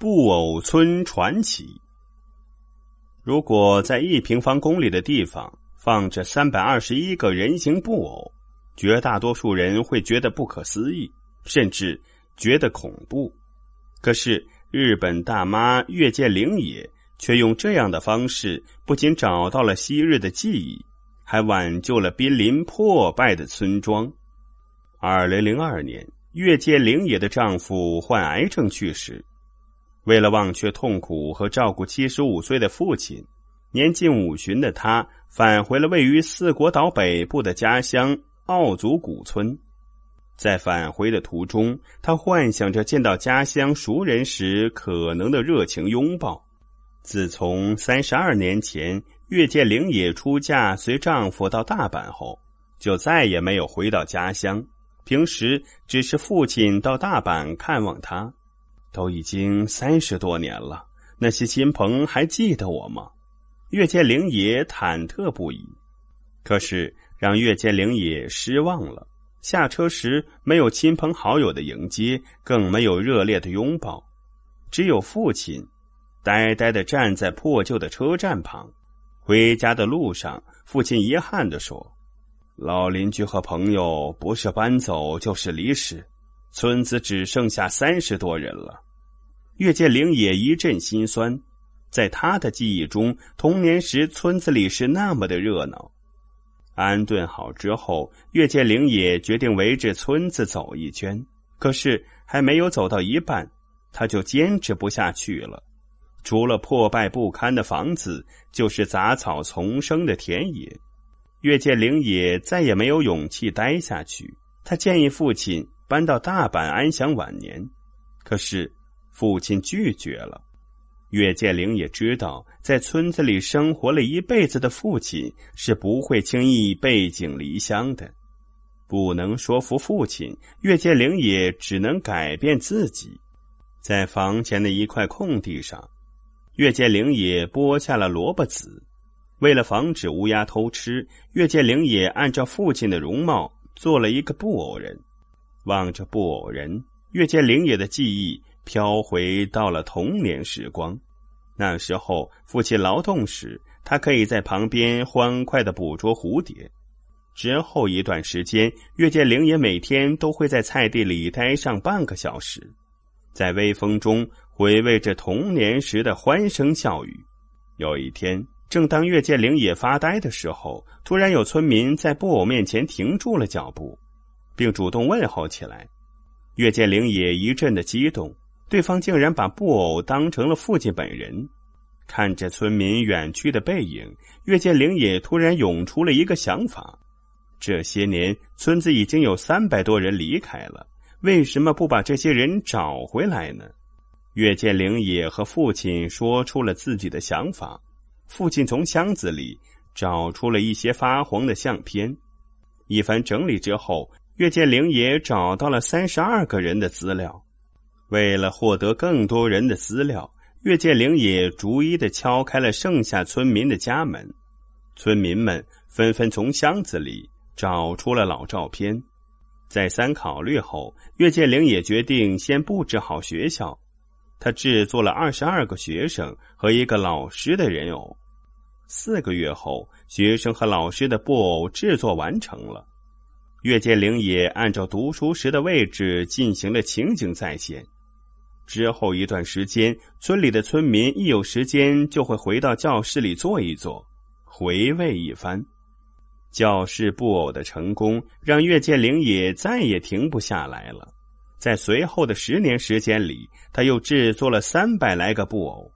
布偶村传奇。如果在一平方公里的地方放着三百二十一个人形布偶，绝大多数人会觉得不可思议，甚至觉得恐怖。可是日本大妈月见灵也却用这样的方式，不仅找到了昔日的记忆，还挽救了濒临破败的村庄。二零零二年，月见灵也的丈夫患癌症去世。为了忘却痛苦和照顾七十五岁的父亲，年近五旬的他返回了位于四国岛北部的家乡奥祖古村。在返回的途中，他幻想着见到家乡熟人时可能的热情拥抱。自从三十二年前月见灵也出嫁随丈夫到大阪后，就再也没有回到家乡。平时只是父亲到大阪看望她。都已经三十多年了，那些亲朋还记得我吗？月见灵也忐忑不已。可是让月见灵也失望了。下车时没有亲朋好友的迎接，更没有热烈的拥抱，只有父亲呆呆的站在破旧的车站旁。回家的路上，父亲遗憾的说：“老邻居和朋友不是搬走就是离世。”村子只剩下三十多人了，月见灵也一阵心酸。在他的记忆中，童年时村子里是那么的热闹。安顿好之后，月见灵也决定围着村子走一圈。可是还没有走到一半，他就坚持不下去了。除了破败不堪的房子，就是杂草丛生的田野。月见灵也再也没有勇气待下去。他建议父亲。搬到大阪安享晚年，可是父亲拒绝了。岳建灵也知道，在村子里生活了一辈子的父亲是不会轻易背井离乡的。不能说服父亲，岳建灵也只能改变自己。在房前的一块空地上，岳建灵也播下了萝卜籽。为了防止乌鸦偷吃，岳建灵也按照父亲的容貌做了一个布偶人。望着布偶人，月见灵也的记忆飘回到了童年时光。那时候，父亲劳动时，他可以在旁边欢快的捕捉蝴蝶。之后一段时间，月见灵也每天都会在菜地里待上半个小时，在微风中回味着童年时的欢声笑语。有一天，正当月见灵也发呆的时候，突然有村民在布偶面前停住了脚步。并主动问候起来，岳建灵也一阵的激动，对方竟然把布偶当成了父亲本人。看着村民远去的背影，岳建灵也突然涌出了一个想法：这些年村子已经有三百多人离开了，为什么不把这些人找回来呢？岳建灵也和父亲说出了自己的想法。父亲从箱子里找出了一些发黄的相片，一番整理之后。岳建灵也找到了三十二个人的资料。为了获得更多人的资料，岳建灵也逐一的敲开了剩下村民的家门。村民们纷纷从箱子里找出了老照片。再三考虑后，岳建灵也决定先布置好学校。他制作了二十二个学生和一个老师的人偶。四个月后，学生和老师的布偶制作完成了。岳建灵也按照读书时的位置进行了情景再现。之后一段时间，村里的村民一有时间就会回到教室里坐一坐，回味一番。教室布偶的成功让岳建灵也再也停不下来了。在随后的十年时间里，他又制作了三百来个布偶。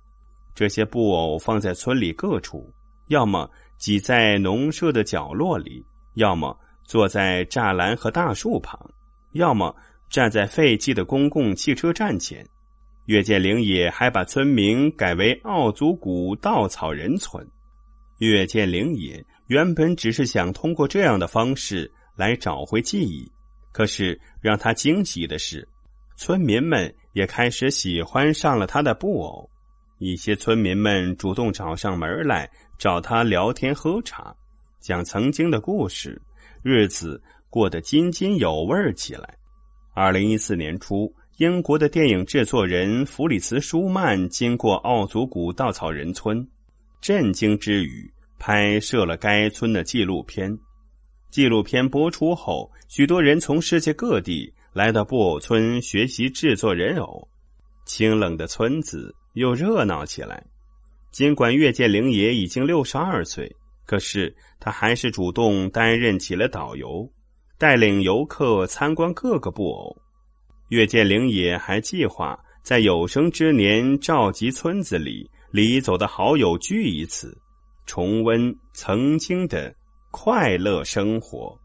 这些布偶放在村里各处，要么挤在农舍的角落里，要么。坐在栅栏和大树旁，要么站在废弃的公共汽车站前。岳建灵也还把村名改为奥祖谷稻草人村。岳建灵也原本只是想通过这样的方式来找回记忆，可是让他惊喜的是，村民们也开始喜欢上了他的布偶。一些村民们主动找上门来找他聊天喝茶，讲曾经的故事。日子过得津津有味起来。二零一四年初，英国的电影制作人弗里茨·舒曼经过奥祖古稻草人村，震惊之余，拍摄了该村的纪录片。纪录片播出后，许多人从世界各地来到布偶村学习制作人偶。清冷的村子又热闹起来。尽管月见灵爷已经六十二岁，可是他还是主动担任起了导游，带领游客参观各个布偶。月见灵也还计划在有生之年召集村子里离走的好友聚一次，重温曾经的快乐生活。